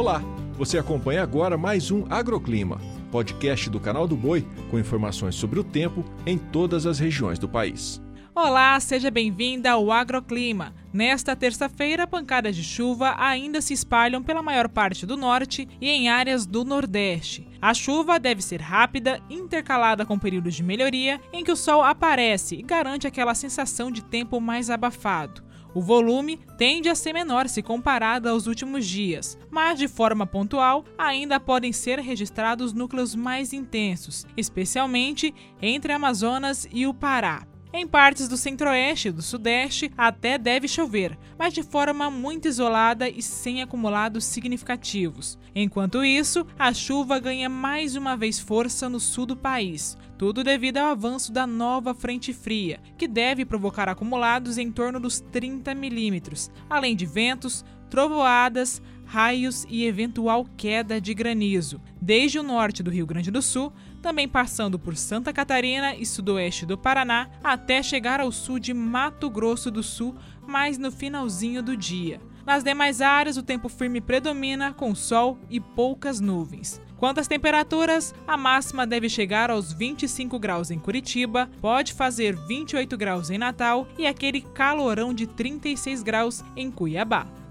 Olá, você acompanha agora mais um Agroclima, podcast do canal do Boi com informações sobre o tempo em todas as regiões do país. Olá, seja bem-vinda ao Agroclima. Nesta terça-feira, pancadas de chuva ainda se espalham pela maior parte do norte e em áreas do nordeste. A chuva deve ser rápida, intercalada com períodos de melhoria em que o sol aparece e garante aquela sensação de tempo mais abafado. O volume tende a ser menor se comparado aos últimos dias, mas de forma pontual ainda podem ser registrados núcleos mais intensos, especialmente entre Amazonas e o Pará. Em partes do centro-oeste e do sudeste até deve chover, mas de forma muito isolada e sem acumulados significativos. Enquanto isso, a chuva ganha mais uma vez força no sul do país, tudo devido ao avanço da nova frente fria, que deve provocar acumulados em torno dos 30 milímetros, além de ventos, trovoadas, raios e eventual queda de granizo, desde o norte do Rio Grande do Sul, também passando por Santa Catarina e sudoeste do Paraná, até chegar ao sul de Mato Grosso do Sul, mais no finalzinho do dia. Nas demais áreas, o tempo firme predomina, com sol e poucas nuvens. Quanto às temperaturas, a máxima deve chegar aos 25 graus em Curitiba, pode fazer 28 graus em Natal e aquele calorão de 36 graus em Cuiabá.